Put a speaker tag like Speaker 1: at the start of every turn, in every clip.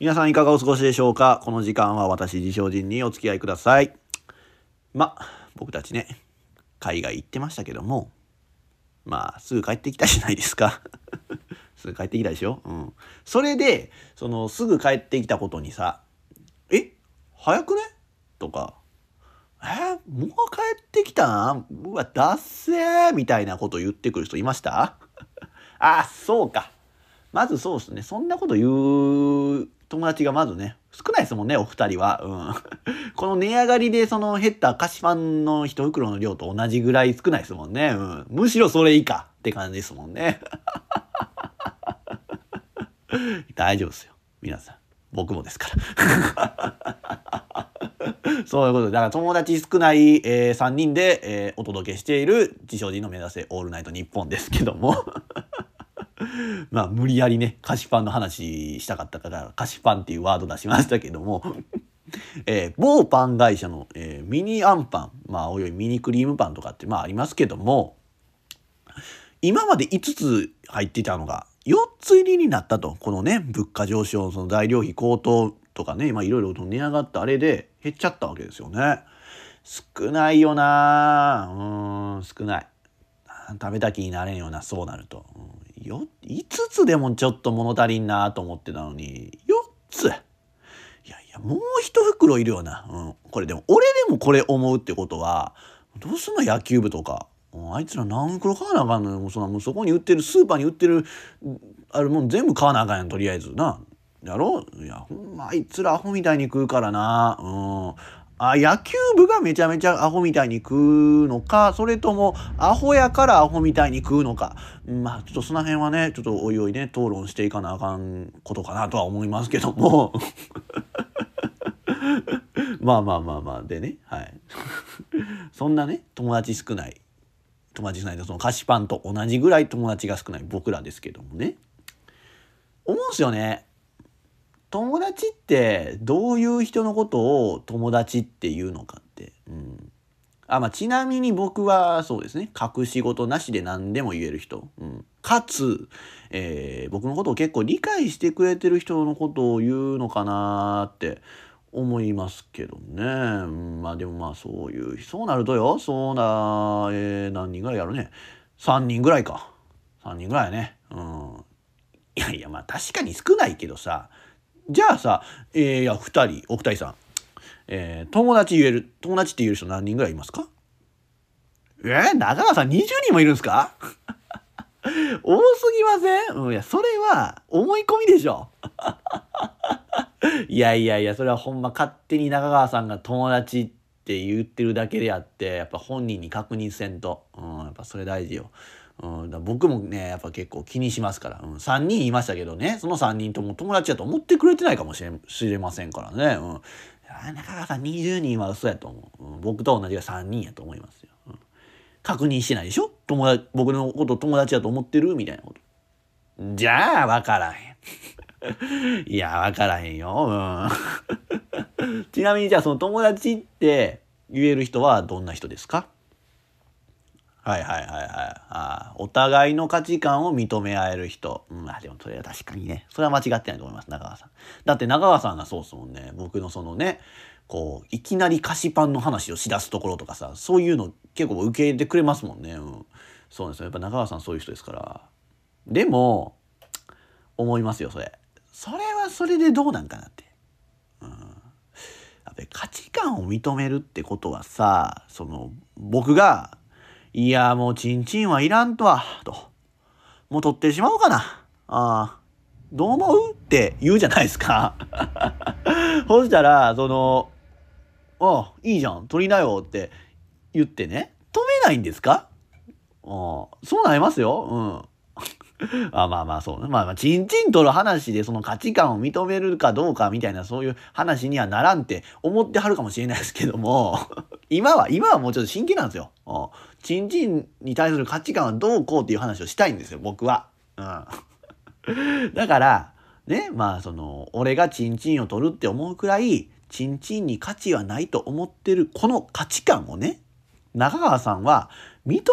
Speaker 1: 皆さんいかがお過ごしでしょうか？この時間は私自称人にお付き合いください。ま、僕たちね、海外行ってましたけども、まあ、すぐ帰ってきたじゃないですか。すぐ帰ってきたでしょ？うん。それで、その、すぐ帰ってきたことにさ、え？早くね？とか、え？ー、もう帰ってきたん？うわ、だっせーみたいなこと言ってくる人いました？あ、そうか。まずそうですね。そんなこと言う友達がまずね、少ないですもんね、お二人は。うん。この値上がりでその減った菓子パンの一袋の量と同じぐらい少ないですもんね。うん。むしろそれ以下って感じですもんね。大丈夫ですよ。皆さん。僕もですから。そういうことで、だから友達少ない、えー、3人で、えー、お届けしている自称人の目指せオールナイトニッポンですけども まあ無理やりね菓子パンの話したかったから菓子パンっていうワード出しましたけども えー、某パン会社の、えー、ミニあんパンまあおよいミニクリームパンとかってまあありますけども今まで5つ入ってたのが4つ入りになったとこのね物価上昇その材料費高騰とかねまあいろいろと値上がったあれで減っちゃったわけですよね。少ないよなうん少ない。食べた気になれんようなそうなると。うんよ5つでもちょっと物足りんなと思ってたのに4つ。いやいやもう一袋いるよな、うん、これでも俺でもこれ思うってことはどうすんの野球部とか。あいつら何袋買わなあかんのよ。そのもうそこに売ってるスーパーに売ってるあるもん全部買わなあかんやんとりあえずな。やろいやほんまあいつらアホみたいに食うからな。うん。あ野球部がめちゃめちゃアホみたいに食うのかそれともアホやからアホみたいに食うのか。まあちょっとその辺はねちょっとおいおいね討論していかなあかんことかなとは思いますけども。まあまあまあまあでねはい。そんなね友達少ない。友達少ないとその菓子パンと同じぐらい友達が少ない僕らですけどもね。思うんすよね。友達ってどういう人のことを友達っていうのかって。うん。あ、まあ、ちなみに僕はそうですね。隠し事なしで何でも言える人。うん。かつ、えー、僕のことを結構理解してくれてる人のことを言うのかなって思いますけどね。うん、まあでもまあそういう、そうなるとよ、そうな、えー、何人ぐらいやるね。3人ぐらいか。3人ぐらいね。うん。いやいや、まあ確かに少ないけどさ、じゃあさ、えー、いや、二人、お二人さん、えー、友達言える、友達って言える人何人ぐらいいますか？えー、中川さん20人もいるんですか？多すぎません？うん、いや、それは思い込みでしょ。いやいやいや、それはほんま勝手に中川さんが友達って言ってるだけであって、やっぱ本人に確認せんと。うん、やっぱそれ大事よ。うん、だ僕もねやっぱ結構気にしますから、うん、3人いましたけどね。その3人とも友達だと思ってくれてないかもしれしれませんからね、うん、中川さん20人は嘘やと思う、うん、僕と同じが3人やと思いますよ、うん、確認してないでしょ？友達僕のこと友達だと思ってる？みたいなこと。じゃあ分からへん。いや分からへんよ、うん、ちなみにじゃあその友達って言える人はどんな人ですか？はいはいはいはい。あお互いの価値観を認め合える人。うん、あでもそれは確かにね、それは間違ってないと思います、中川さん。だって中川さんがそうっすもんね。僕のそのね、こう、いきなり菓子パンの話をしだすところとかさ、そういうの結構受け入れてくれますもんね。うん。そうですよ。やっぱ中川さんそういう人ですから。でも、思いますよ、それ。それはそれでどうなんかなって。うん。やっぱり価値観を認めるってことはさ、その、僕がいや、もうチンチンはいらんとは、と。もう取ってしまおうかな。ああ、どう思うって言うじゃないですか。そしたら、その、ああ、いいじゃん、取りなよって言ってね、止めないんですか？あそうなりますよ。うん。あまあまあそうね。まあまあ、ちんちんとる話でその価値観を認めるかどうかみたいなそういう話にはならんって思ってはるかもしれないですけども、今は、今はもうちょっと真剣なんですよ。ちんちんに対する価値観はどうこうっていう話をしたいんですよ、僕は。うん。だから、ね、まあその、俺がちんちんを取るって思うくらい、ちんちんに価値はないと思ってる、この価値観をね、中川さんは認める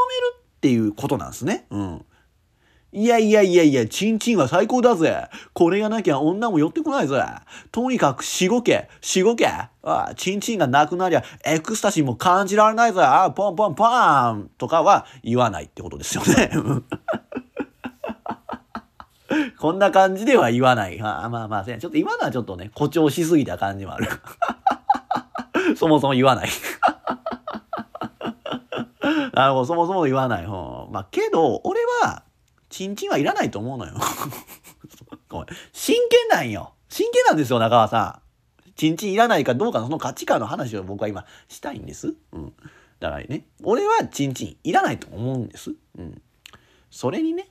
Speaker 1: っていうことなんですね。うん。いやいやいやいや、チンチンは最高だぜ。これがなきゃ女も寄ってこないぜ。とにかくしごけ、しごけ。ああ、チンチンがなくなりゃ、エクスタシーも感じられないぜ。ああ、ポンポンポンとかは言わないってことですよね。こんな感じでは言わない。あまあまあ、ちょっと今のはちょっとね、誇張しすぎた感じもある。そもそも言わない。なるほど、そもそも言わない。まあ、けど、俺は、チンチンはいらないと思うのよ。ごめん。真剣なんよ。真剣なんですよ、中川さん。チンチンいらないかどうかのその価値観の話を僕は今したいんです。うん。だからね、俺はチンチンいらないと思うんです。うん。それにね、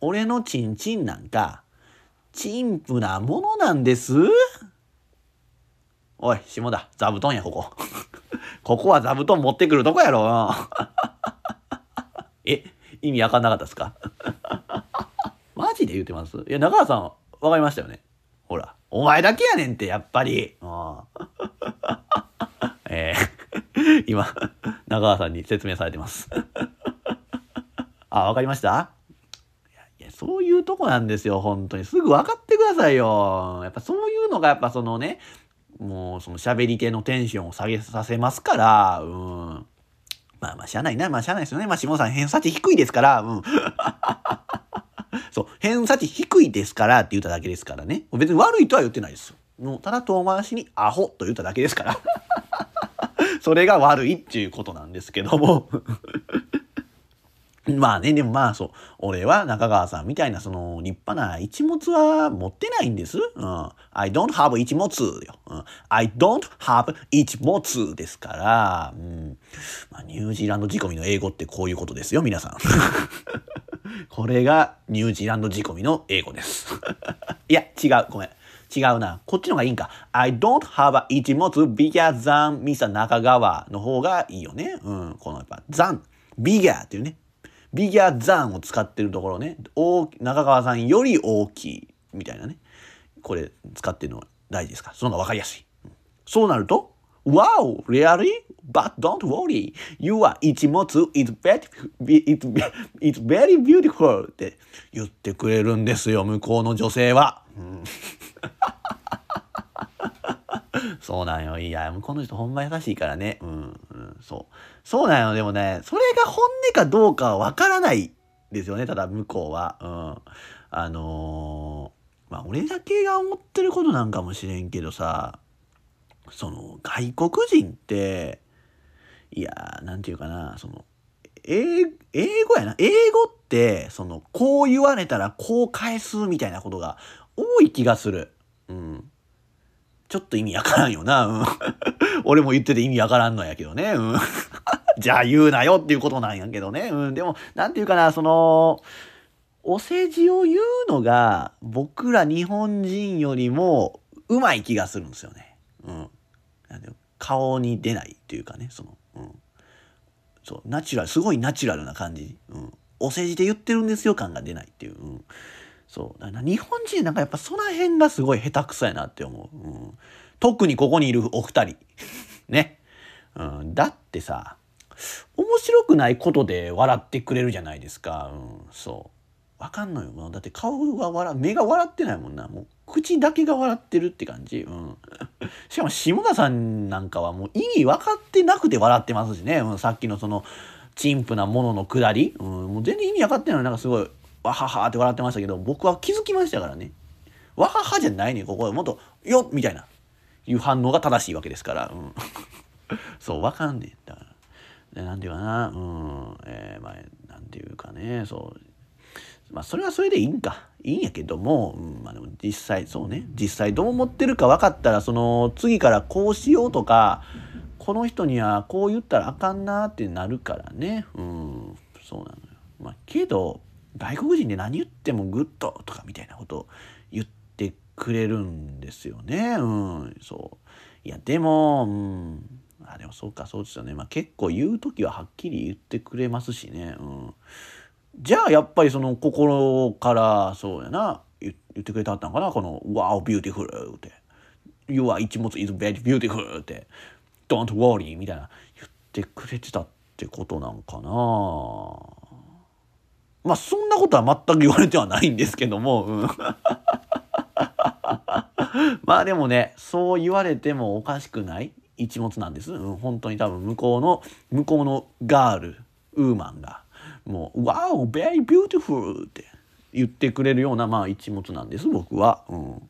Speaker 1: 俺のチンチンなんか、陳腐なものなんです。おい、下田、座布団や、ここ。ここは座布団持ってくるとこやろ。意味わかんなかったですか？マジで言ってます？いや、中川さん、わかりましたよね？ほら、お前だけやねんって、やっぱり。えー、今、中川さんに説明されてます あ、わかりました？いや、そういうとこなんですよ、本当に。すぐ分かってくださいよ。やっぱそういうのが、やっぱそのね、もうその喋り手のテンションを下げさせますから、うん。まあまあ、しゃあないな。まあ、しゃあないですよね。まあ、下さん偏差値低いですから、うん。そう、偏差値低いですからって言っただけですからね。別に悪いとは言ってないですよ。もう、ただ遠回しにアホと言っただけですから。それが悪いっていうことなんですけども まあね、でもまあそう、俺は中川さんみたいなその立派な一物は持ってないんです。うん。I don't have 一物よ。うん。I don't have 一物ですから、うん。まあ、ニュージーランド仕込みの英語ってこういうことですよ、皆さん。これがニュージーランド仕込みの英語です。いや、違う。ごめん。違うな。こっちの方がいいんか。I don't have 一物 bigger than Mr. 中川の方がいいよね。うん。このやっぱ than bigger っていうね。ビギャザンを使ってるところね、大中川さんより大きいみたいなね。これ使ってるのは大事ですか？その方が分かりやすい。そうなると、Wow! Really? But don't worry. Your 一物 is very, it's, it's very beautiful って言ってくれるんですよ、向こうの女性は。そうなんよ。いや、向こうの人ほんま優しいからね。うん、そう。なんよ。でもね、それが本音かどうかはわからないですよね。ただ向こうは。うん。あのー、まあ、俺だけが思ってることなんかもしれんけどさ、その、外国人って、いやー、なんていうかな、その、英語やな。英語って、その、こう言われたらこう返すみたいなことが多い気がする。うん。ちょっと意味わからんよな。うん。俺も言ってて意味わからんのやけどね。うん。じゃあ言うなよっていうことなんやけどね。うん。でも、なんていうかな、その、お世辞を言うのが僕ら日本人よりもうまい気がするんですよね。うん。顔に出ないっていうかね、その、うん。そう、ナチュラル、すごいナチュラルな感じ。うん。お世辞で言ってるんですよ感が出ないっていう。うんそう。だ日本人なんかやっぱその辺がすごい下手くそやなって思う。うん、特にここにいるお二人。ね。うん、だってさ、面白くないことで笑ってくれるじゃないですか。うん、そう。わかんのよ。だって顔が笑、目が笑ってないもんな。もう口だけが笑ってるって感じ。うん。しかも下田さんなんかはもう意味分かってなくて笑ってますしね。うん、さっきのその、陳腐なもののくだり。うん、もう全然意味分かってないのなんかすごいわははって笑ってましたけど、僕は気づきましたからね。わははじゃないねここでもっと、よみたいな、いう反応が正しいわけですから。うん、そう、わかんねえん。だから。で、なんていうかな、うん、えー、まあ、なんていうかね、そう。まあ、それはそれでいいんか。いいんやけども、うん、まあでも実際、そうね、実際どう思ってるか分かったら、その、次からこうしようとか、この人にはこう言ったらあかんなってなるからね。うん、そうなのよ。まあ、けど、外国人で何言ってもグッドとかみたいなことを言ってくれるんですよね。うん、そう。いや、でも、うん、あ、でもそうか、そうですよね。まあ結構言う時ははっきり言ってくれますしね。うん。じゃあやっぱりその心からそうやな言ってくれたったんかなこの「Wow beautiful」って。「You are 一物 is very beautiful」って「Don't worry」みたいな言ってくれてたってことなんかなまあそんなことは全く言われてはないんですけども、うん、まあでもねそう言われてもおかしくない一物なんです、うん、本当に多分向こうの向こうのガールウーマンがもう「Wow very beautiful」って言ってくれるようなまあ一物なんです僕は、うん、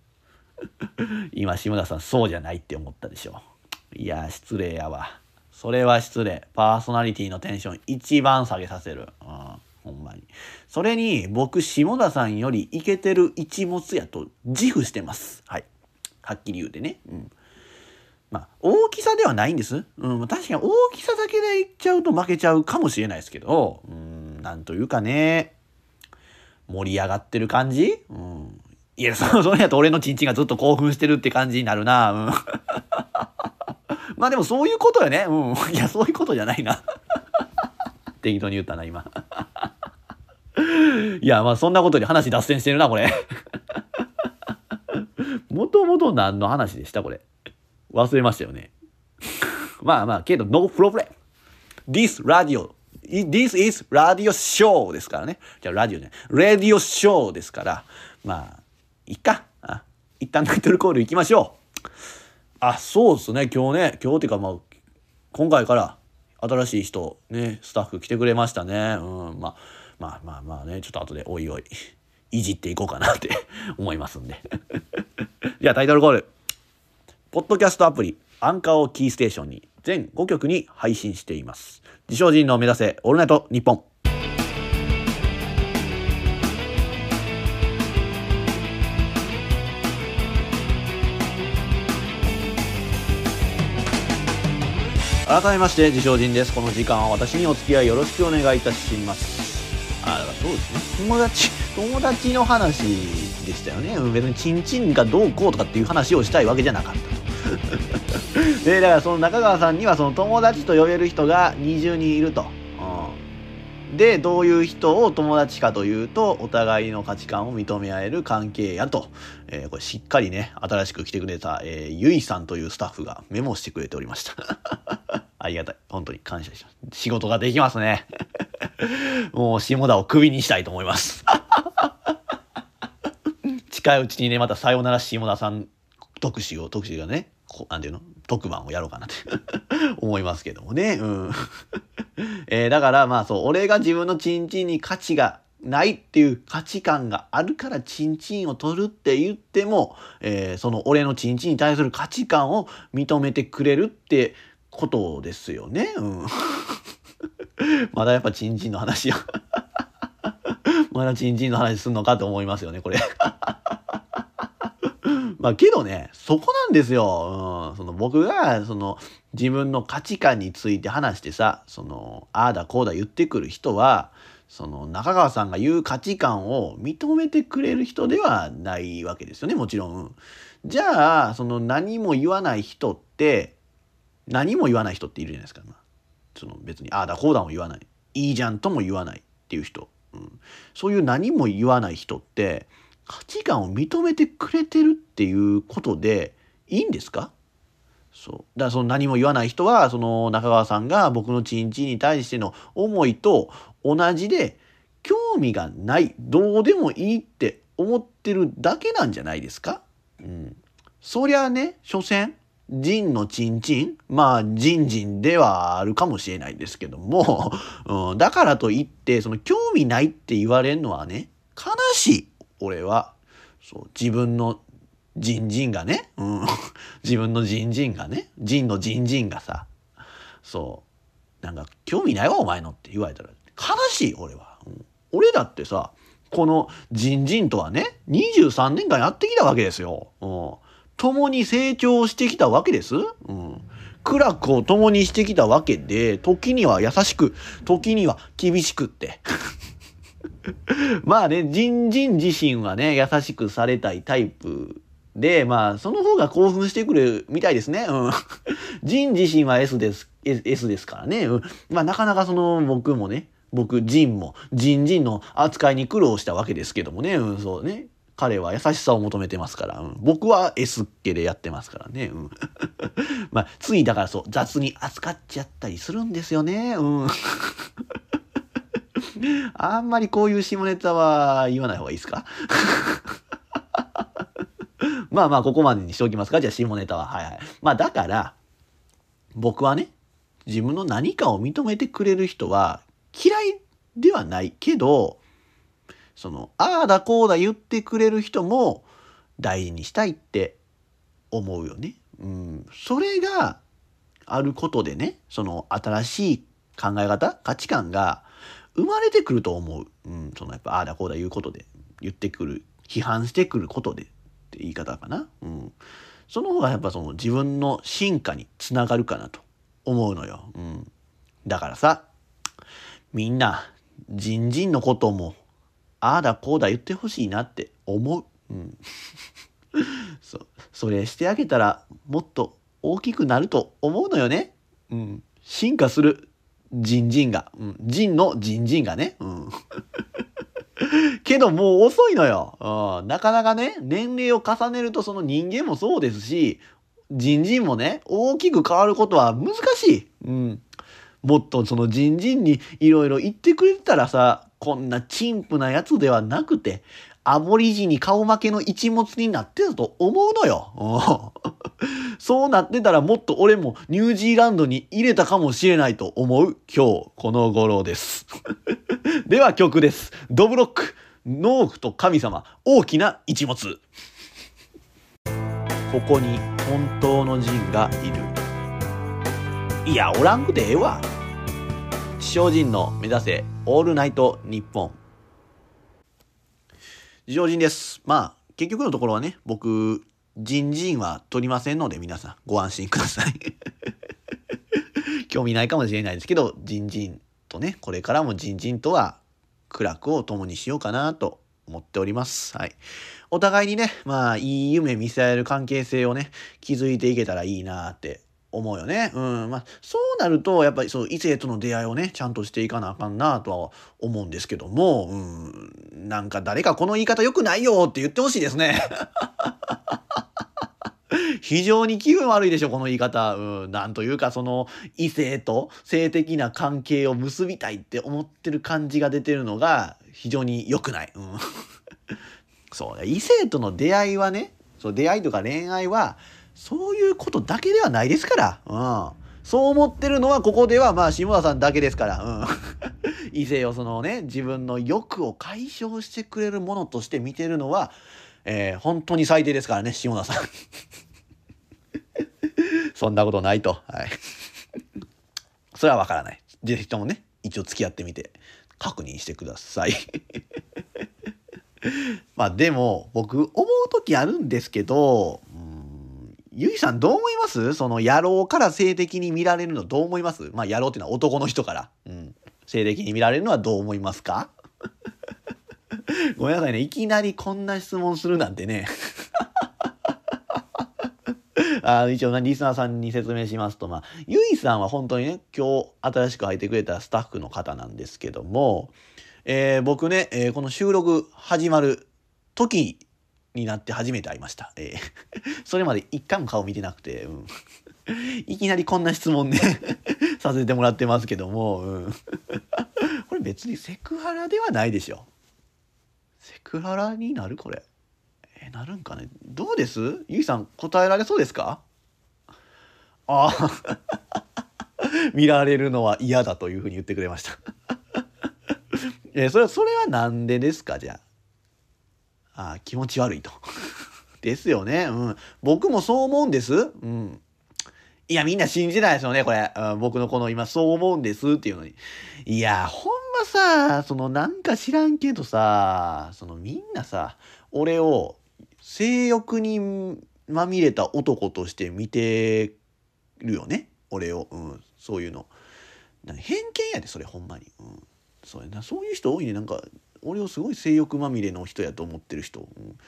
Speaker 1: 今下田さんそうじゃないって思ったでしょいや失礼やわ。それは失礼。パーソナリティのテンション一番下げさせる、うん、ほんまにそれに僕下田さんよりイケてる一物やと自負してますはいはっきり言うてねうんまあ、大きさではないんです。うん、確かに大きさだけでいっちゃうと負けちゃうかもしれないですけど、うん、なんというかね、盛り上がってる感じ？うん。いや、そ、それやと俺のチンチンがずっと興奮してるって感じになるな。うん。まあでもそういうことよね。うん。いや、そういうことじゃないな。適当に言ったな、今。いや、まあそんなことで話脱線してるな、これ。もともと何の話でしたこれ？忘れましたよね。まあまあ、けど、no problem. This radio, this is radio show ですからね。じゃあ、ラジオね。radio show ですから、まあ、いっか。あ一旦タイトルコール行きましょう。あ、そうですね。今日ね、今日っていうかまあ、今回から新しい人、ね、スタッフ来てくれましたね。うん、まあ、まあまあまあね、ちょっと後でおいおい、いじっていこうかなって 思いますんで。じゃあタイトルコール。ポッドキャストアプリ、アンカーをキーステーションに全5曲に配信しています。自称人の目指せ、オールナイト日本。改めまして自称人ですこの時間は私にお付き合いよろしくお願いいたしますあそうですね友達友達の話でしたよね別にチンチンがどうこうとかっていう話をしたいわけじゃなかったと でだからその中川さんにはその友達と呼べる人が20人いると。うん、でどういう人を友達かというとお互いの価値観を認め合える関係やと、えー、これしっかりね新しく来てくれた、えー、ゆいさんというスタッフがメモしてくれておりました。ありがたい。本当に感謝します。仕事ができますね。もう下田をクビにしたいと思います。近いうちにね、またさよなら下田さん特集を、特集がね、こなんていうの？特番をやろうかなって 思いますけどもね。うん。えー、だからまあそう、俺が自分のチンチンに価値がないっていう価値観があるからチンチンを取るって言っても、えー、その俺のチンチンに対する価値観を認めてくれるってことですよね。うん。まだやっぱチンチンの話を まだチンチンの話すんのかと思いますよね、これ まあけどね、そこなんですよ。うん、その僕が、その自分の価値観について話してさ、その、ああだこうだ言ってくる人は、その中川さんが言う価値観を認めてくれる人ではないわけですよね、もちろん。じゃあ、その何も言わない人って、何も言わない人っているじゃないですか。その別に、ああだこうだも言わない。いいじゃんとも言わないっていう人。うん、そういう何も言わない人って、価値観を認めてくれてるっていうことでいいんですか？そう。だからその何も言わない人はその中川さんが僕のチンチンに対しての思いと同じで興味がないどうでもいいって思ってるだけなんじゃないですか、うん、そりゃね所詮人のチンチンまあ人人ではあるかもしれないですけども、うん、だからといってその興味ないって言われるのはね悲しい俺は。そう自分の人人がね、うん、自分の人人がね。人の人人がさ。そう。なんか興味ないわお前のって言われたら。悲しい俺は、うん、俺だってさこの人人とはね23年間やってきたわけですよ、うん、共に成長してきたわけです、うん、苦楽を共にしてきたわけで時には優しく時には厳しくって まあね、人人自身はね、優しくされたいタイプで、まあ、その方が興奮してくるみたいですね。うん。人自身は S です、S ですからね。うん。まあ、なかなかその、僕もね、僕、人も、人人の扱いに苦労したわけですけどもね。うん、そうね。彼は優しさを求めてますから、うん、僕は S っ気でやってますからね。うん、まあ、ついだからそう、雑に扱っちゃったりするんですよね。うん。あんまりこういう下ネタは言わない方がいいですか？まあまあ、ここまでにしておきますか。じゃあ、下ネタは。はいはい。まあ、だから、僕はね、自分の何かを認めてくれる人は嫌いではないけど、その、ああだこうだ言ってくれる人も大事にしたいって思うよね。うん。それがあることでね、その新しい考え方、価値観が生まれてくると思う。うん。そのやっぱああだこうだ言うことで、言ってくる、批判してくることでって言い方かな。うん。その方がやっぱその自分の進化につながるかなと思うのよ。うん。だからさ、みんな、じんじんのことも、ああだこうだ言ってほしいなって思う。うん。そそれしてあげたらもっと大きくなると思うのよね。うん。進化するジンジンが。うん。ジンのジンジンがね。うん。けどもう遅いのよ。うん。なかなかね、年齢を重ねるとその人間もそうですし、人ンもね、大きく変わることは難しい。うん。もっとその人ンにいろいろ言ってくれてたらさ、こんな陳腐なやつではなくて、アボリジニ顔負けの一物になってたと思うのよ。そうなってたらもっと俺もニュージーランドに入れたかもしれないと思う今日この頃です。では曲です。ドブロック、農夫と神様、大きな一物。ここに本当の人がいる。いや、おらんくてええわ。地上人の目指せオールナイトニッポン。地上人です。まあ、結局のところはね、僕、人人は取りませんので皆さんご安心ください 興味ないかもしれないですけど、人人とね、これからも人人とは苦楽を共にしようかなと思っております。はい。お互いにね、まあ、いい夢見せられる関係性をね、築いていけたらいいなって思うよね。うん。まあ、そうなると、やっぱりそう、異性との出会いをね、ちゃんとしていかなあかんなとは思うんですけども、うん。なんか誰かこの言い方良くないよって言ってほしいですね。非常に気分悪いでしょ、この言い方。うん。なんというか、その、異性と性的な関係を結びたいって思ってる感じが出てるのが、非常に良くない。うん。そう、異性との出会いはね、そう、出会いとか恋愛は、そういうことだけではないですから。うん。そう思ってるのは、ここでは、まあ、下田さんだけですから。うん。異性をそのね、自分の欲を解消してくれるものとして見てるのは、えー、本当に最低ですからね、下田さん。そんなことないと。はい。それはわからない。ぜひともね、一応付き合ってみて、確認してください。まあでも、僕、思う時あるんですけど、ゆいさんどう思います？その野郎から性的に見られるのどう思います？まあ野郎っていうのは男の人から。うん。性的に見られるのはどう思いますか？ごめんなさいね。いきなりこんな質問するなんてね。あ一応、リスナーさんに説明しますと、まあ、ゆいさんは本当にね、今日新しく入ってくれたスタッフの方なんですけども、えー、僕ね、えー、この収録始まる時になって初めて会いました。えー、それまで一回も顔見てなくて、うん、いきなりこんな質問ね させてもらってますけども、うん、これ別にセクハラではないでしょ。セクハラになるこれ。えなるんかね。どうです？ゆいさん答えられそうですか？ああ見られるのは嫌だというふうに言ってくれました。えそれはそれはなんでですか？じゃあ。あ気持ち悪いと。ですよね。うん。僕もそう思うんです。うん。いや、みんな信じないですよね、これ。うん、僕のこの今そう思うんですっていうのに。いや、ほんまさ、そのなんか知らんけどさ、そのみんなさ、俺を性欲にまみれた男として見てるよね。俺を。うん。そういうの。偏見やで、それほんまに。うん。そうやな。そういう人多いね。なんか、俺をすごい性欲まみれの人やと思ってる人、うん、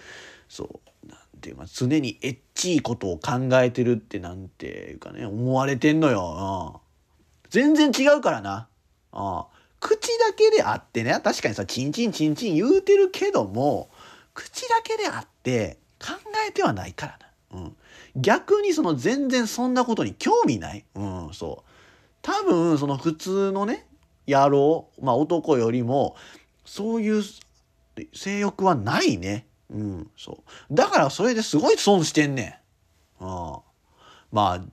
Speaker 1: そうなんていうか常にエッチいことを考えてるってなんていうかね思われてんのよ、うん、全然違うからな、うん、口だけであってね確かにさチンチンチンチン言うてるけども口だけであって考えてはないからな、うん、逆にその全然そんなことに興味ない、うん、そう。多分その普通のね野郎まあ男よりもそういう性欲はないね。うん、そう。だからそれですごい損してんねん。あまあ、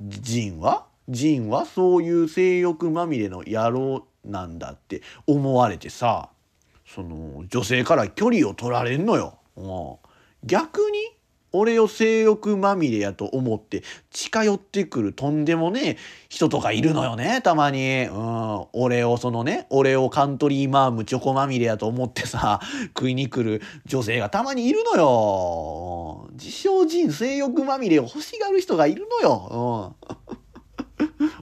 Speaker 1: ジンは？ジンはそういう性欲まみれの野郎なんだって思われてさ、その女性から距離を取られんのよ。うん、逆に俺を性欲まみれやと思って近寄ってくるとんでもねえ人とかいるのよねたまに、うん、俺をそのね俺をカントリーマームチョコまみれやと思ってさ 食いに来る女性がたまにいるのよ、うん、自称人性欲まみれを欲しがる人がいるのよ、うん。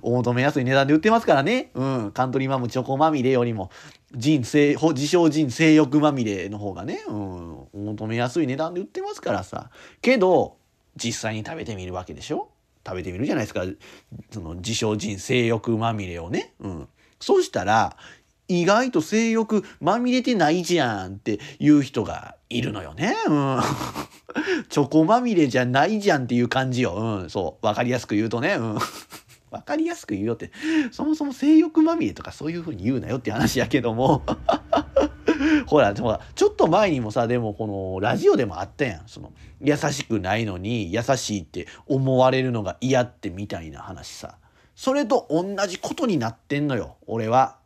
Speaker 1: お求めやすい値段で売ってますからね。うん。カントリーマームチョコまみれよりも、人性、自称人性欲まみれの方がね、うん。求めやすい値段で売ってますからさ。けど、実際に食べてみるわけでしょ？食べてみるじゃないですか。その自称人性欲まみれをね。うん。そしたら、意外と性欲まみれてないじゃんっていう人がいるのよね。うん。チョコまみれじゃないじゃんっていう感じよ。うん。そう。わかりやすく言うとね。うん。分かりやすく言うよって。そもそも性欲まみれとかそういうふうに言うなよって話やけども。ほらほらちょっと前にもさでもこのラジオでもあったやん。その優しくないのに優しいって思われるのが嫌ってみたいな話さ。それと同じことになってんのよ俺は、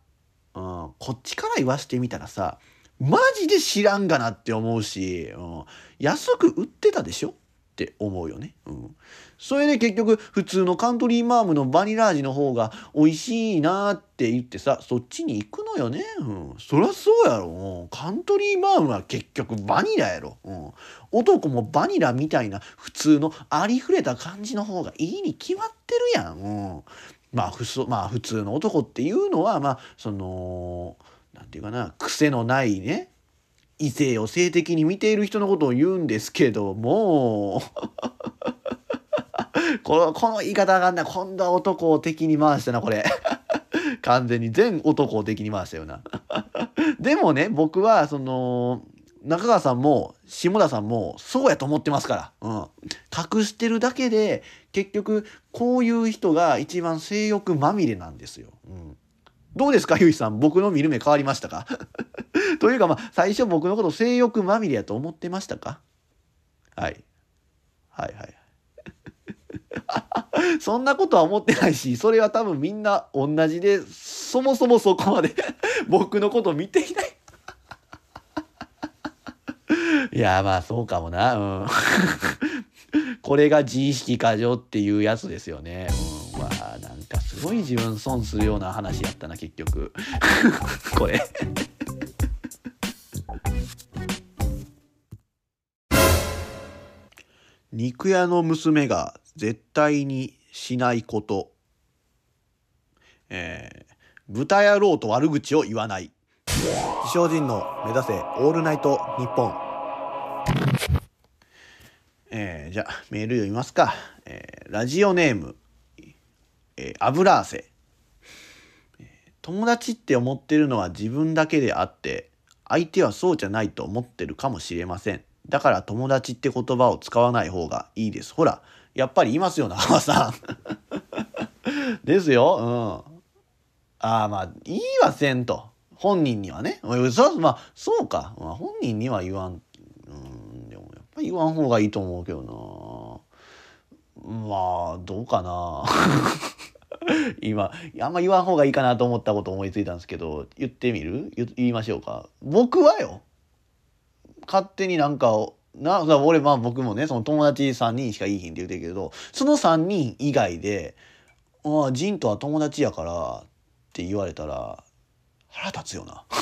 Speaker 1: うん、こっちから言わしてみたらさマジで知らんがなって思うし、うん、安く売ってたでしょって思うよね。うん。それで結局普通のカントリーマームのバニラ味の方が美味しいなって言ってさそっちに行くのよね。うん。そりゃそうやろ。うん。カントリーマームは結局バニラやろ。うん。男もバニラみたいな普通のありふれた感じの方がいいに決まってるやん。うん。まあふそまあ普通の男っていうのはまあその何て言うかな癖のないね異性を性的に見ている人のことを言うんですけども このこの言い方がな今度は男を敵に回したなこれ。完全に全男を敵に回したよな。でもね僕はその中川さんも下田さんもそうやと思ってますから、うん、隠してるだけで結局こういう人が一番性欲まみれなんですよ。うん。どうですかゆいさん？僕の見る目変わりましたか？というかまあ最初僕のこと性欲まみれやと思ってましたか？はい。はいはい。そんなことは思ってないしそれは多分みんな同じでそもそもそこまで 僕のこと見ていない。いやまあそうかもな。うん。これが自意識過剰っていうやつですよね。うん、ごい自分損するような話やったな結局 これ 肉屋の娘が絶対にしないこと。えー、豚野郎と悪口を言わない。自称人の目指せオールナイト日本。えー、じゃあメール読みますか。えー、ラジオネーム、えー、油汗。友達って思ってるのは自分だけであって相手はそうじゃないと思ってるかもしれません。だから友達って言葉を使わない方がいいです。ほらやっぱりいますよ中さん。ですよ。うん。ああまあ言いはせんと。本人にはね。そまあそうか、まあ、本人には言わん。うんでもやっぱり言わん方がいいと思うけどな。まあどうかな。今あんま言わん方がいいかなと思ったこと思いついたんですけど言ってみる？言いましょうか？僕はよ勝手になんかな俺まあ僕もねその友達3人しかいいひんって言うてるけどその3人以外で「ああジンとは友達やから」って言われたら腹立つよな。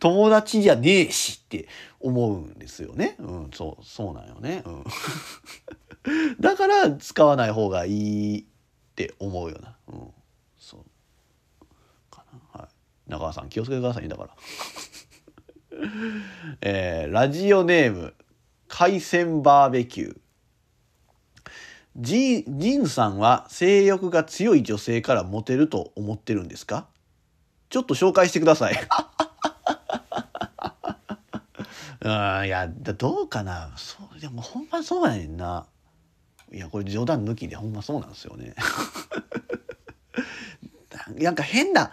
Speaker 1: 友達じゃねえしって思うんですよね。うん、そう、そうなんよね。うん。だから使わない方がいいって思うよな。うん。そう。かな。はい。中川さん気をつけてくださいだから。えー、ラジオネーム海鮮バーベキュー。ジジンさんは性欲が強い女性からモテると思ってるんですか？ちょっと紹介してください。うんいやどうかなそうでもほんまそうやねんないやこれ冗談抜きでほんまそうなんですよね なんか変な、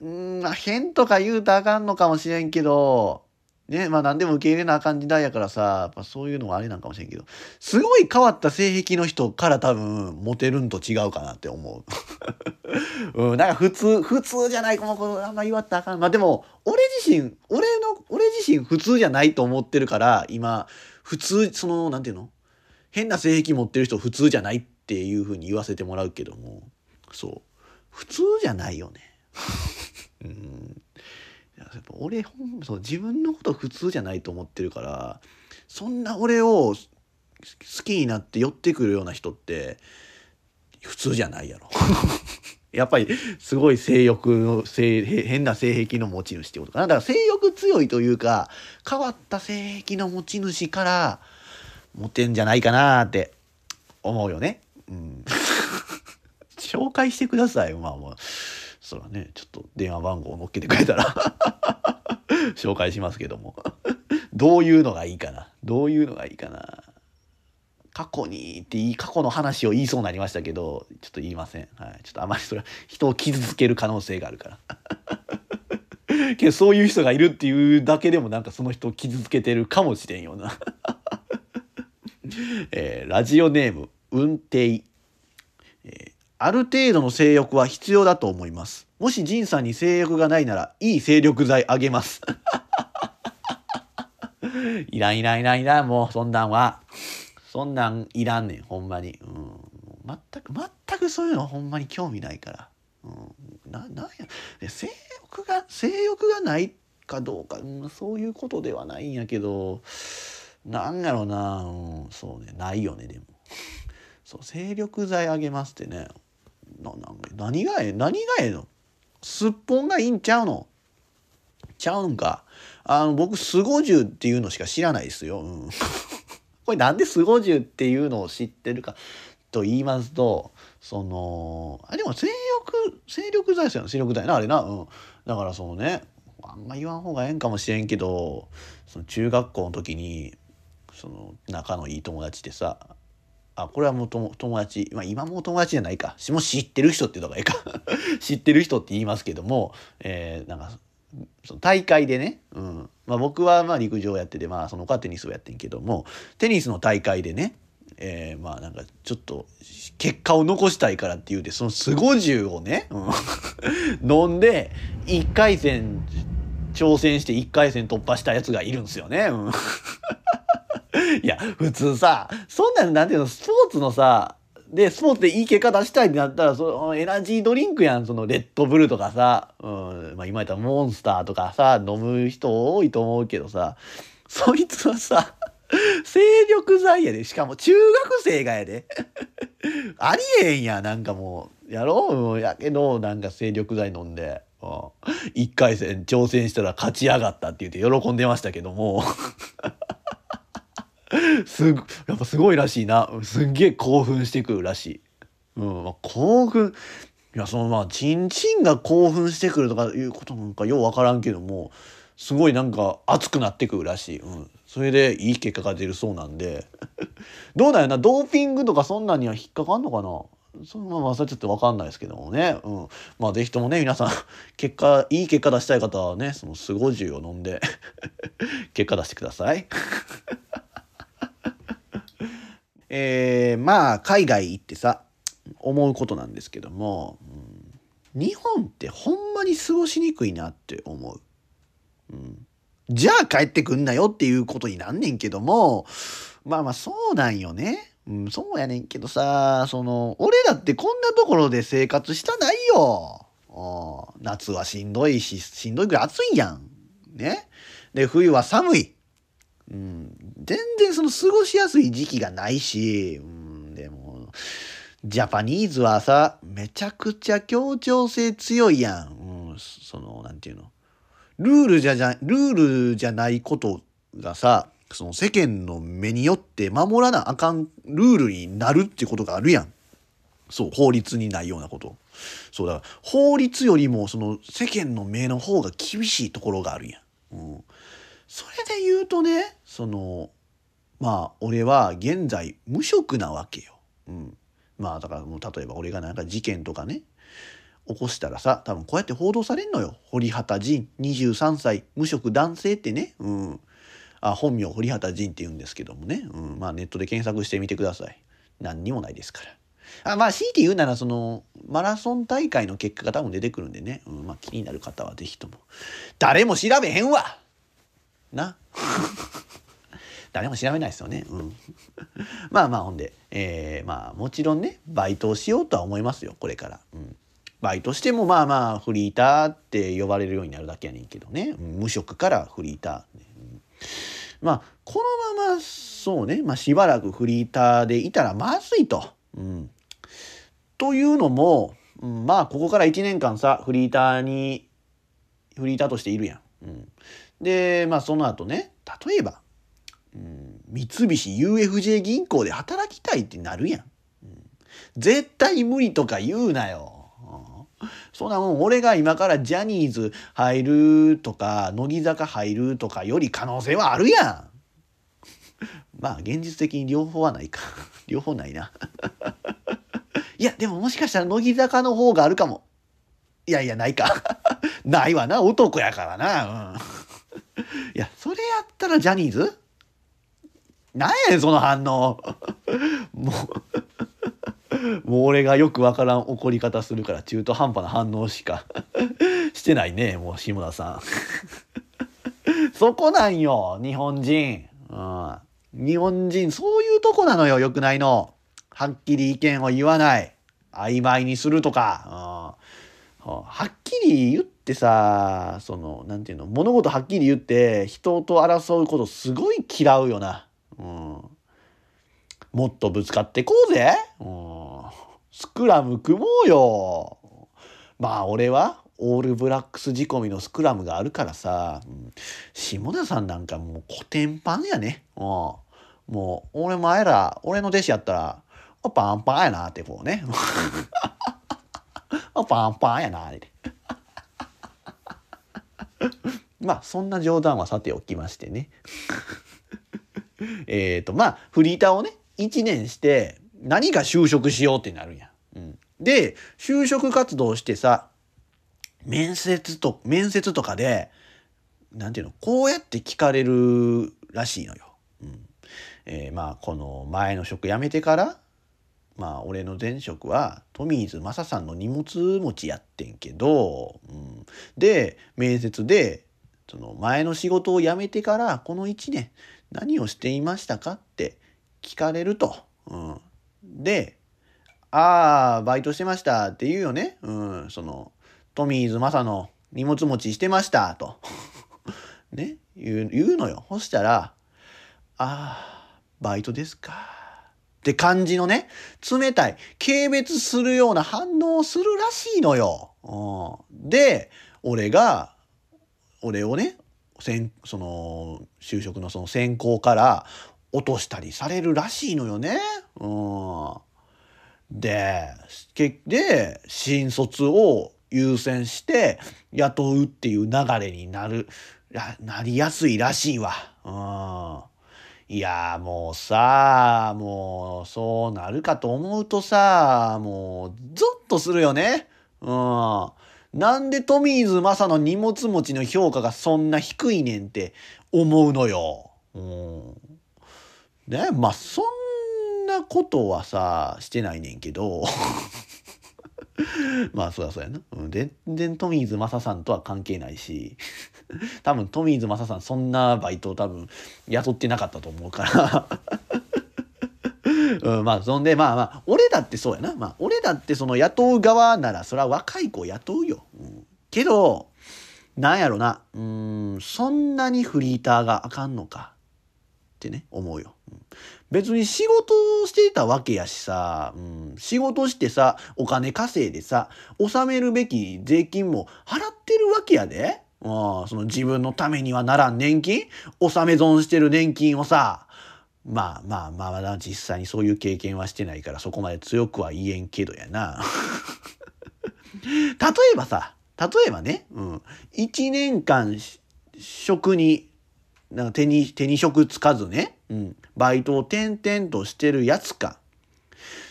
Speaker 1: うん、変とか言うたらあかんのかもしれんけど、ね、まあ何でも受け入れなあかん時代やからさ、やっぱそういうのはあれなんかもしれんけど、すごい変わった性癖の人から多分モテるんと違うかなって思う。うん、なんか普通、普通じゃないかも、これあんま言わったらあかん。まあでも、俺自身、俺の、俺自身普通じゃないと思ってるから、今、普通、その、なんていうの？変な性癖持ってる人普通じゃないっていうふうに言わせてもらうけども、そう。普通じゃないよね。うん。いややっぱ俺ほんそう自分のこと普通じゃないと思ってるからそんな俺を好きになって寄ってくるような人って普通じゃないやろ やっぱりすごい性欲の性変な性癖の持ち主ってことかなだから性欲強いというか変わった性癖の持ち主からモテんじゃないかなって思うよね。うん。紹介してくださいまあまあそらねちょっと電話番号を載っけてくれたら。紹介しますけども。どういうのがいいかな。どういうのがいいかな。過去にっていい過去の話を言いそうになりましたけどちょっと言いません、はい、ちょっとあまりそれは人を傷つける可能性があるから。けどそういう人がいるっていうだけでもなんかその人を傷つけてるかもしれんよな、えーラジオネーム運転えある程度の性欲は必要だと思います。もし仁さんに性欲がないなら、いい精力剤あげます。いらんいらんいらんいらん、もう、そんなんは。そんなんいらんねん、ほんまに。うん、全く、全くそういうのほんまに興味ないから。うん、な、なんや。性欲が、性欲がないかどうか、うん、そういうことではないんやけど、なんやろな、うん、そうね、ないよね、でも。そう、精力剤あげますってね。ななん何がええ何がええの？すっぽんがいいんちゃうの？ちゃうんか。あの僕スゴジュっていうのしか知らないですよ、うん、これなんでスゴジュっていうのを知ってるかと言いますとそのあでも精力精力剤ですよね。精力剤なあれな、うん、だからそのねあんま言わん方がええんかもしれんけどその中学校の時にその仲のいい友達でさあこれはもう友達、まあ、今も友達じゃないか。も知ってる人っていうのがいいか。知ってる人って言いますけども、えーなんかその大会でね、うん。まあ、僕はまあ陸上やってて、まあ、その子はテニスをやってんけどもテニスの大会でね、えーまあなんかちょっと結果を残したいからって言うてそのスゴジュをね、うん。飲んで1回戦挑戦して1回戦突破したやつがいるんですよね。うん。いや、普通さ、そんなん、なんていうの、スポーツのさ、で、スポーツでいい結果出したいってなったら、そのエナジードリンクやん、そのレッドブルとかさ、うん、まあ今言ったらモンスターとかさ、飲む人多いと思うけどさ、そいつはさ、精力剤やで、しかも中学生がやで。ありえんや、なんかもう、やろう、やけど、なんか精力剤飲んで、うん、1回戦挑戦したら勝ち上がったって言って喜んでましたけども。すやっぱすごいらしいな。すんげえ興奮してくるらしい、うん。まあ、興奮いやそのまあチンチンが興奮してくるとかいうことなんかよう分からんけどもすごいなんか熱くなってくるらしい、うん、それでいい結果が出るそうなんで。どうだよな？ドーピングとかそんなんには引っかかんのかな？そのままそれちょっと分かんないですけどもね、うん、まあ是非ともね皆さん 結果いい結果出したい方はねそのスゴジュを飲んで結果出してください。えー、まあ海外行ってさ思うことなんですけども、うん、日本ってほんまに過ごしにくいなって思う。うん、じゃあ帰ってくんなよっていうことになんねんけどもまあまあそうなんよね。うん、そうやねんけどさその俺だってこんなところで生活したないよ。夏はしんどいししんどいぐらい暑いやん。ね。で冬は寒い。うん、全然その過ごしやすい時期がないし、うん、でも、ジャパニーズはさ、めちゃくちゃ協調性強いやん。うん、その、なんていうの？ルールじゃじゃ、ルールじゃないことがさ、その世間の目によって守らなあかんルールになるってことがあるやん。そう、法律にないようなこと。そうだ、法律よりもその世間の目の方が厳しいところがあるやん。うんそれで言うとねそのまあ俺は現在無職なわけよ。うん、まあだからもう例えば俺がなんか事件とかね起こしたらさ多分こうやって報道されんのよ。堀畑仁23歳無職男性ってね、うん、あ本名堀畑仁って言うんですけどもね、うん、まあネットで検索してみてください。何にもないですから。あまあ強いて言うならそのマラソン大会の結果が多分出てくるんでね、うん。まあ、気になる方は是非とも。誰も調べへんわ！な。誰も調べないですよね。うん、まあまあほんで、えー、まあもちろんねバイトをしようとは思いますよこれから。うん。バイトしてもまあまあフリーターって呼ばれるようになるだけやねんけどね、無職からフリーター、まあこのままそうね、まあ、しばらくフリーターでいたらまずいと。うん、というのも、うん、まあここから1年間さフリーターにフリーターとしているやん。うん、でまあその後ね例えば、うん、三菱 UFJ 銀行で働きたいってなるやん。うん、絶対無理とか言うなよ。そんなもん俺が今からジャニーズ入るとか乃木坂入るとかより可能性はあるやん。まあ現実的に両方はないか。両方ないな。いやでももしかしたら乃木坂の方があるかも。いやいやないか。ないわな男やからな。うん、いやそれやったらジャニーズ？なんやねんその反応。もうもう俺がよくわからん怒り方するから中途半端な反応しかしてないねもう下田さん。そこなんよ日本人、うん、日本人そういうとこなのよよくないの。はっきり意見を言わない。曖昧にするとか、うん、はっきり言ってさそのなんていうの物事はっきり言って人と争うことすごい嫌うよな、もっとぶつかってこうぜ、スクラム組もうよ。まあ俺はオールブラックス仕込みのスクラムがあるからさ、うん、下田さんなんかもうコテンパンやね。うん、もう俺前ら、俺の弟子やったら、パンパンやなってこうね。パンパンやなって。まあそんな冗談はさておきましてね。えっとまあフリーターをね1年して何か就職しようってなるんや。うん、で、就職活動してさ、面接と、面接とかで、なんていうの、こうやって聞かれるらしいのよ。うん。えー、まあ、この前の職辞めてから、まあ、俺の前職は、トミーズ正さんの荷物持ちやってんけど、うん、で、面接で、その前の仕事を辞めてから、この1年、何をしていましたかって聞かれると。うん。で、ああ、バイトしてましたって言うよね。うん、その、トミーズマサの荷物持ちしてましたと。ね、言う、言うのよ。そしたら、ああ、バイトですか。って感じのね、冷たい、軽蔑するような反応をするらしいのよ。うん、で、俺が、俺をね、その、就職のその選考から落としたりされるらしいのよね。うん。で、で、新卒を優先して雇うっていう流れになる、なりやすいらしいわ。うん。いや、もうさ、もうそうなるかと思うとさ、もうゾッとするよね。うん。なんでトミーズ・マサの荷物持ちの評価がそんな低いねんって思うのよ。うん。ねまあそんなことはさしてないねんけど。まあそうやそうやな、うん、全然トミーズマサさんとは関係ないし。多分トミーズマサさんそんなバイトを多分雇ってなかったと思うから。うん、まあそんでまあまあ俺だってそうやな。まあ俺だってその雇う側ならそれは若い子雇うよ、うん、けどなんやろな。うんそんなにフリーターがあかんのかってね思うよ。別に仕事してたわけやしさ、うん、仕事してさお金稼いでさ納めるべき税金も払ってるわけやで。あその自分のためにはならん年金納め損してる年金をさまあまあまあまだ実際にそういう経験はしてないからそこまで強くは言えんけどやな。例えばさ例えばね、うん、1年間職になんか手に手に職つかずね、うん、バイトを転々としてるやつか。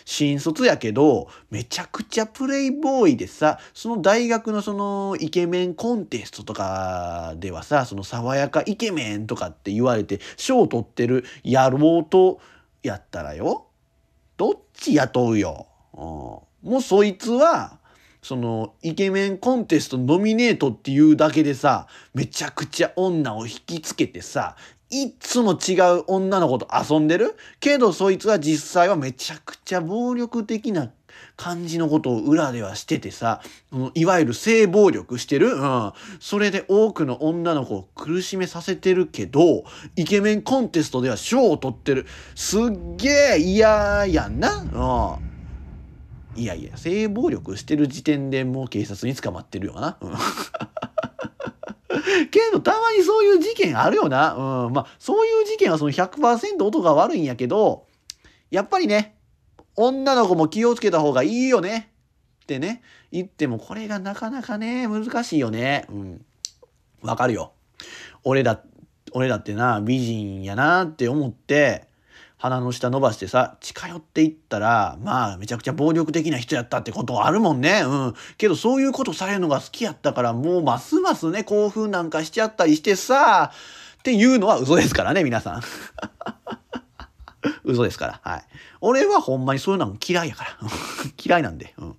Speaker 1: 新卒やけど、めちゃくちゃプレイボーイでさ、その大学のそのイケメンコンテストとかではさ、その爽やかイケメンとかって言われて、賞を取ってる野郎とやったらよ、どっち雇うよ？うん、もうそいつは、そのイケメンコンテストノミネートっていうだけでさめちゃくちゃ女を引きつけてさいつも違う女の子と遊んでるけどそいつは実際はめちゃくちゃ暴力的な感じのことを裏ではしててさ、いわゆる性暴力してるうん。それで多くの女の子を苦しめさせてるけど、イケメンコンテストでは賞を取ってる。すっげえ嫌やんな。うん。いやいや、性暴力してる時点でもう警察に捕まってるよな。うんけど、たまにそういう事件あるよな。うん。まあ、そういう事件はその100%音が悪いんやけど、やっぱりね、女の子も気をつけた方がいいよね。ってね、言ってもこれがなかなかね、難しいよね。うん。わかるよ。俺だ、俺だってな、美人やなって思って、鼻の下伸ばしてさ、近寄っていったら、まあ、めちゃくちゃ暴力的な人やったってことあるもんね。うん。けど、そういうことされるのが好きやったから、もうますますね、興奮なんかしちゃったりしてさ、っていうのは嘘ですからね、皆さん。嘘ですから。はい。俺はほんまにそういうの嫌いやから。嫌いなんで。うん。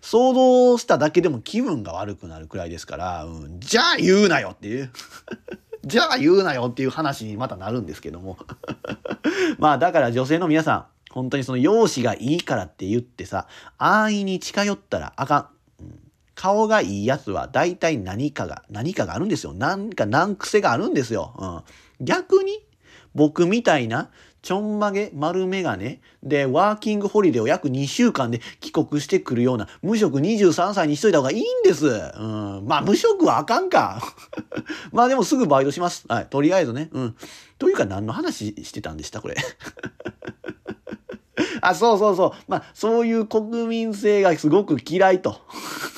Speaker 1: 想像しただけでも気分が悪くなるくらいですから、うん、じゃあ言うなよっていう。じゃあ言うなよっていう話にまたなるんですけども。まあだから女性の皆さん、本当にその容姿がいいからって言ってさ、安易に近寄ったらあかん。顔がいいやつは大体何かが、何かがあるんですよ。なんか難癖があるんですよ。うん、逆に、僕みたいなちょんまげ、丸メガネで、ワーキングホリデーを約2週間で帰国してくるような、無職23歳にしといた方がいいんです。うん。まあ、無職はあかんか。まあ、でもすぐバイトします。はい。とりあえずね。うん。というか、何の話してたんでした？これ。あ、そうそうそう。まあ、そういう国民性がすごく嫌いと。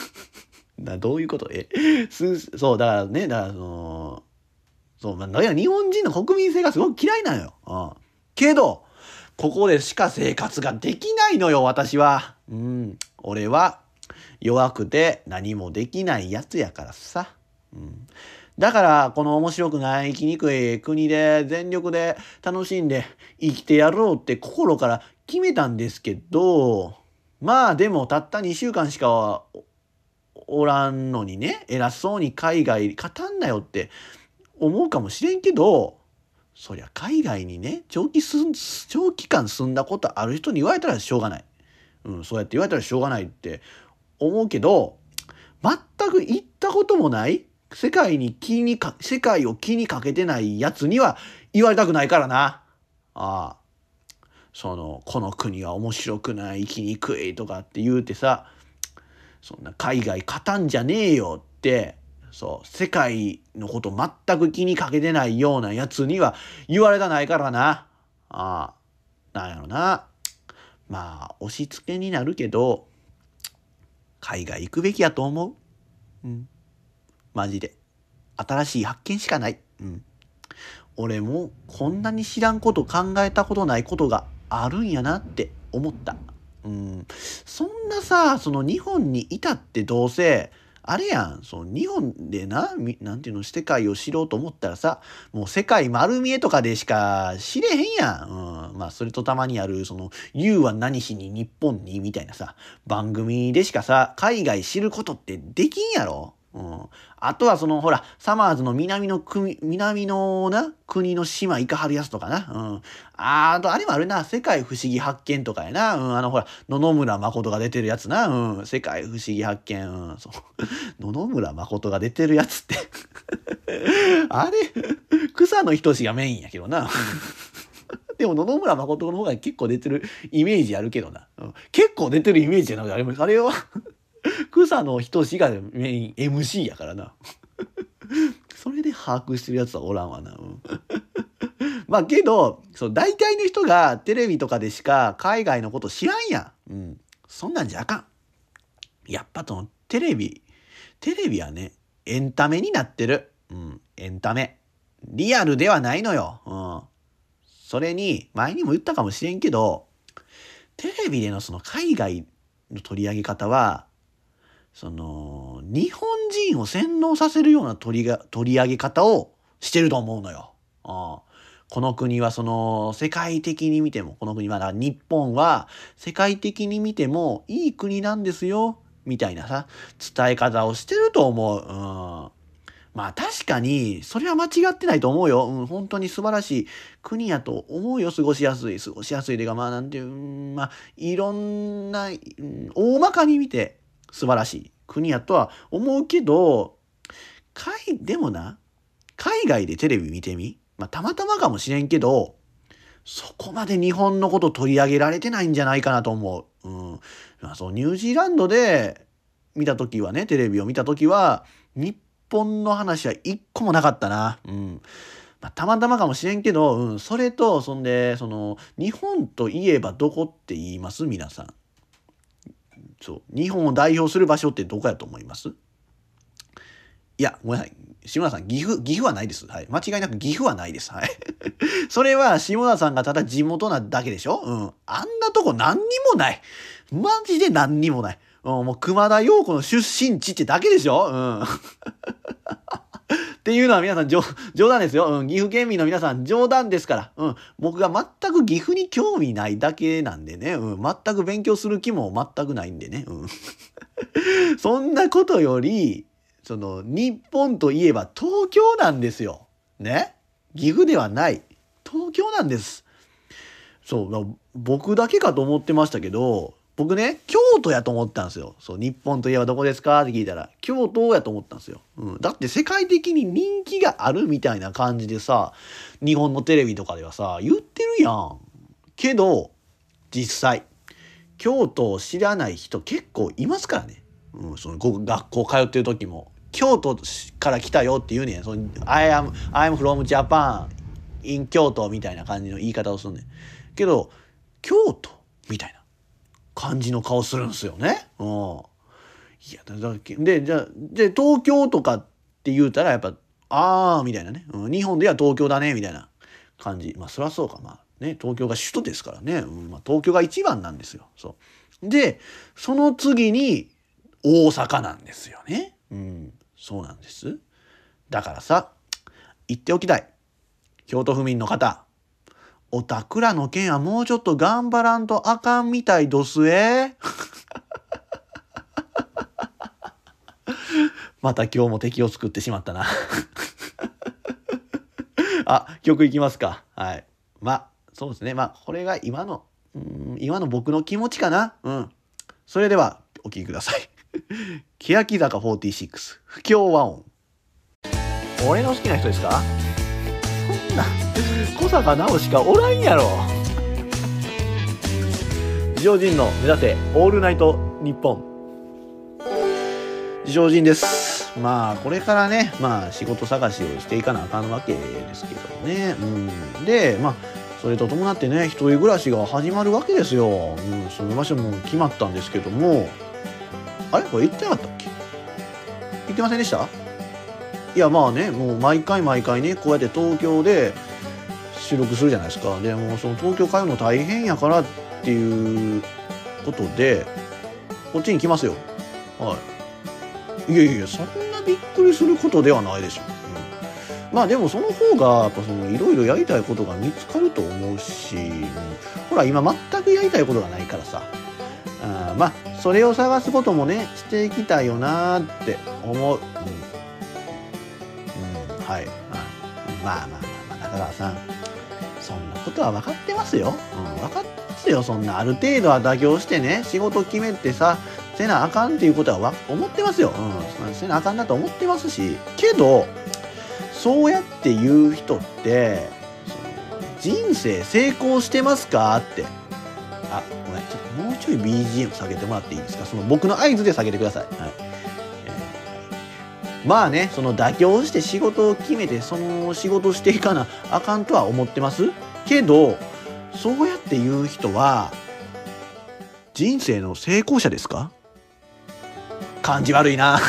Speaker 1: などういうこと？え？す、そう、だからね、だからその、そう、まあ、だから日本人の国民性がすごく嫌いなのよ。うん。けど、ここでしか生活ができないのよ、私は。うん。俺は弱くて何もできないやつやからさ。うん。だから、この面白くない生きにくい国で全力で楽しんで生きてやろうって心から決めたんですけど、まあでもたった2週間しかおらんのにね、偉そうに海外勝たんなよって思うかもしれんけど、そりゃ海外にね長期すん長期間住んだことある人に言われたらしょうがない、うん、そうやって言われたらしょうがないって思うけど全く行ったこともない世界に気にか世界を気にかけてないやつには言われたくないからな。ああそのこの国は面白くない生きにくいとかって言うてさそんな海外勝たんじゃねえよってそう。世界のこと全く気にかけてないようなやつには言われたないからな。ああなんやろな。まあ押し付けになるけど海外行くべきやと思う。うん。マジで。新しい発見しかない。うん。俺もこんなに知らんこと考えたことないことがあるんやなって思った。うん。そんなさその日本にいたってどうせあれやん、その日本でな、なんていうの、世界を知ろうと思ったらさ、もう世界丸見えとかでしか知れへんやん。うん。まあ、それとたまにある、その、You は何しに日本にみたいなさ、番組でしかさ、海外知ることってできんやろ。うん。あとはその、ほら、サマーズの南の国、南のな、国の島行かはるやつとかな。うん。あと、あれもあるな、世界不思議発見とかやな。うん、あの、ほら、野々村誠が出てるやつな。うん、世界不思議発見。うん、そう。野々村誠が出てるやつって あれ、草野仁がメインやけどな。でも野々村誠の方が結構出てるイメージあるけどな。うん、結構出てるイメージじゃなくて、あれあれは 草野仁がメイン MC やからな。それで把握してるやつはおらんわな。まあけど、そう、大体の人がテレビとかでしか海外のこと知らんやん。うん。そんなんじゃあかん。やっぱそのテレビ、テレビはね、エンタメになってる。うん、エンタメ。リアルではないのよ。うん。それに、前にも言ったかもしれんけど、テレビでのその海外の取り上げ方はその日本人を洗脳させるような取りが取り上げ方をしてると思うのよ。ああこの国はその世界的に見てもこの国は日本は世界的に見てもいい国なんですよみたいなさ伝え方をしてると思う。うんまあ確かに、それは間違ってないと思うよ。うん、本当に素晴らしい国やと思うよ。過ごしやすい。過ごしやすいというか、まあなんていう、まあいろんな、うん、大まかに見て素晴らしい国やとは思うけど、海、でもな、海外でテレビ見てみまあたまたまかもしれんけど、そこまで日本のこと取り上げられてないんじゃないかなと思う。うん。まあそう、ニュージーランドで見た時はね、テレビを見た時は、日本の話は一個もなかったな。うん。まあ、たまたまかもしれんけど、うん、それと、そんで、その、日本といえばどこって言います？皆さん。そう。日本を代表する場所ってどこやと思います？いや、ごめんなさい。下田さん、岐阜、岐阜はないです。はい。間違いなく岐阜はないです。はい。それは、下田さんがただ地元なだけでしょ？うん。あんなとこ何にもない。マジで何にもない。うんもう熊田陽子の出身地ってだけでしょ？うん。っていうのは皆さん冗談ですよ、うん。岐阜県民の皆さん冗談ですから。うん。僕が全く岐阜に興味ないだけなんでね。うん。全く勉強する気も全くないんでね。うん。そんなことより、その、日本といえば東京なんですよ。ね？岐阜ではない。東京なんです。そう、僕だけかと思ってましたけど、僕ね、京都やと思ったんですよ。そう、日本といえばどこですかって聞いたら、京都やと思ったんですよ。うん。だって世界的に人気があるみたいな感じでさ、日本のテレビとかではさ、言ってるやん。けど、実際、京都を知らない人結構いますからね。うん、その学校通ってる時も。京都から来たよって言うねん。その I am, I am from Japan in 京都みたいな感じの言い方をすんねん。けど、京都みたいな。感じの顔するんですよね。うん。いや、だだで、じゃあ、で、東京とかって言うたら、やっぱ、あーみたいなね、うん。日本では東京だね、みたいな感じ。まあ、そりゃそうか。まあ、ね、東京が首都ですからね。うんまあ、東京が一番なんですよ。そう。で、その次に、大阪なんですよね。うん。そうなんです。だからさ、言っておきたい。京都府民の方。おたくらの件はもうちょっと頑張らんとあかんみたいどすえ。また今日も敵を作ってしまったな あ、曲いきますか。はい。まあ、そうですね。まあ、これが今の、うん、今の僕の気持ちかな。うん。それでは、お聴きください。欅坂46、不協和音。俺の好きな人ですか？そんな。坂直しかおらんやろ。自称人の目指せオールナイト日本。自称人です。まあこれからねまあ仕事探しをしていかなあかんわけですけどね。うん。でまあそれと伴ってね一人暮らしが始まるわけですよ、うん、その場所も決まったんですけども。あれ？これ言ってなかったっけ？言ってませんでした？いやまあねもう毎回毎回ねこうやって東京で収録するじゃないですか。でもその東京通うの大変やからっていうことでこっちに来ますよ。はい。いやいやそんなびっくりすることではないでしょ、うん、まあでもその方がやっぱそのいろいろやりたいことが見つかると思うし、うん、ほら今全くやりたいことがないからさ。あまあそれを探すこともねしていきたいよなって思う、うん、うん、はい、まあまあまあまあ中川さん。ことは分かってますよ。うん、分かってますよ。そんなある程度は妥協してね、仕事決めてさ、せなあかんっていうことは思ってますよ。うん、せなあかんなと思ってますし、けど、そうやって言う人って、人生成功してますかって。あ、ごめん、ちょっともうちょい BGM 下げてもらっていいですか？その僕の合図で下げてください。はいまあね、その妥協して仕事を決めて、その仕事していかなあかんとは思ってます？けど、そうやって言う人は、人生の成功者ですか？感じ悪いな。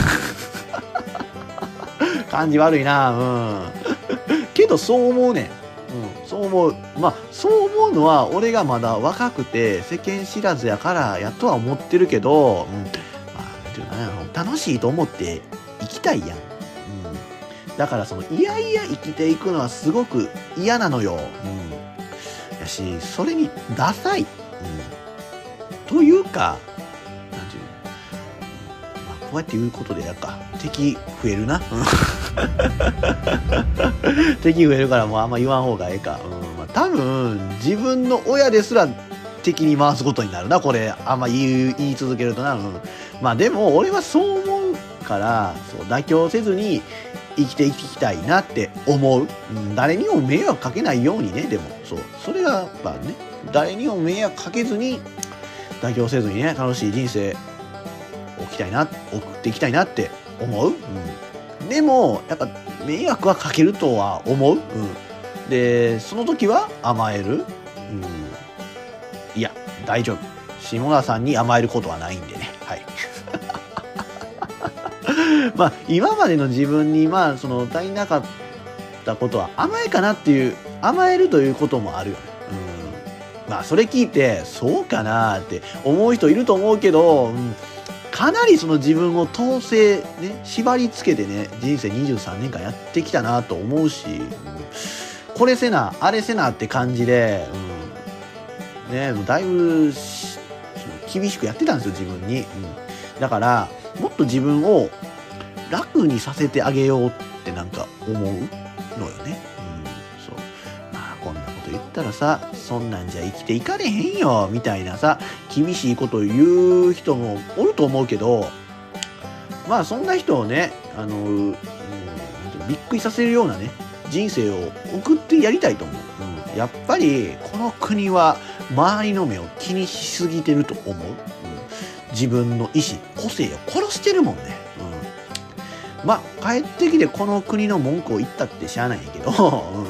Speaker 1: 感じ悪いな。うん。けどそう思うねん。うん。そう思うまあそう思うのは俺がまだ若くて世間知らずやからやとは思ってるけど、うん、まあていうな楽しいと思って生きたいやん、うん、だからそのいやいや生きていくのはすごく嫌なのよ、うん、やしそれにダサい、うん、というかなんていう、まあ、こうやって言うことでやか敵増えるな。敵増えるからもうあんま言わん方がええか、うん。まあ、多分自分の親ですら敵に回すことになるな。これあんま言い言い続けるとな、うん、まあでも俺はそう思うからそう妥協せずに生きていきたいなって思う、誰にも迷惑かけないようにねでも。そう。それがやっぱね誰にも迷惑かけずに妥協せずにね楽しい人生送きたいな送っていきたいなって思う、うん、でもやっぱ迷惑はかけるとは思う、うん、でその時は甘える、うん、いや大丈夫。下田さんに甘えることはないんで。まあ今までの自分にまあその足りなかったことは甘えかなっていう甘えるということもあるよね。うん。まあそれ聞いてそうかなって思う人いると思うけど、うん。かなりその自分を統制、ね、縛り付けてね、人生23年間やってきたなと思うし、うん、これせな、あれせなって感じで、うん、ね、だいぶ厳しくやってたんですよ、自分に。うん、だから、もっと自分を楽にさせてあげようってなんか思うのよね。言ったらさそんなんじゃ生きていかれへんよみたいなさ厳しいことを言う人もおると思うけどまあそんな人をねあの、うん、びっくりさせるようなね人生を送ってやりたいと思う、うん、やっぱりこの国は周りの目を気にしすぎてると思う、うん、自分の意思個性を殺してるもんね、うん、まあ帰ってきてこの国の文句を言ったってしゃあないんやけど、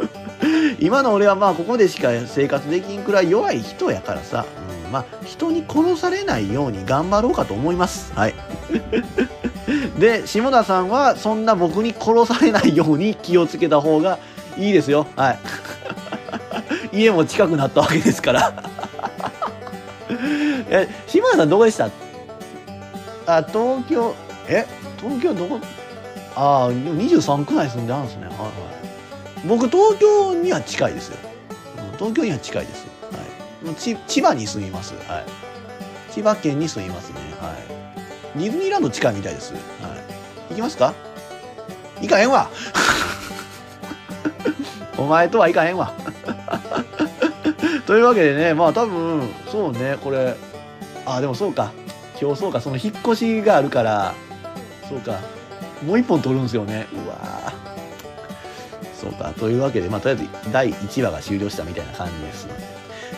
Speaker 1: 今の俺はまあここでしか生活できんくらい弱い人やからさ、うん、まあ人に殺されないように頑張ろうかと思います。はい。で下田さんはそんな僕に殺されないように気をつけた方がいいですよ。はい。家も近くなったわけですから。え下田さんどこでした？あ東京。え？東京どこ？ああ23区内住んであるんですね。はいはい。僕東京には近いですよ。東京には近いです、はい、ち千葉に住みます、はい、千葉県に住みますね。はい。ディズニーランド近いみたいです、はい、行きますか？行かへんわ。お前とは行かへんわ。というわけでねまあ多分そうねこれ。あでもそうか。今日そうか。その引っ越しがあるから。そうかもう一本取るんですよねうわそうか。というわけで、まあ、とりあえず第1話が終了したみたいな感じですので、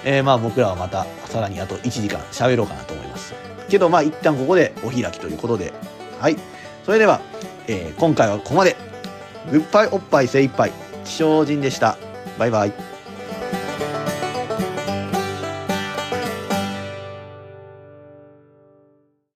Speaker 1: えー、まあ僕らはまたさらにあと1時間喋ろうかなと思います。けど、まあ一旦ここでお開きということで、はい。それでは、えー、今回はここまで。グッバイおっぱい精一杯。気象人でした。バイバイ。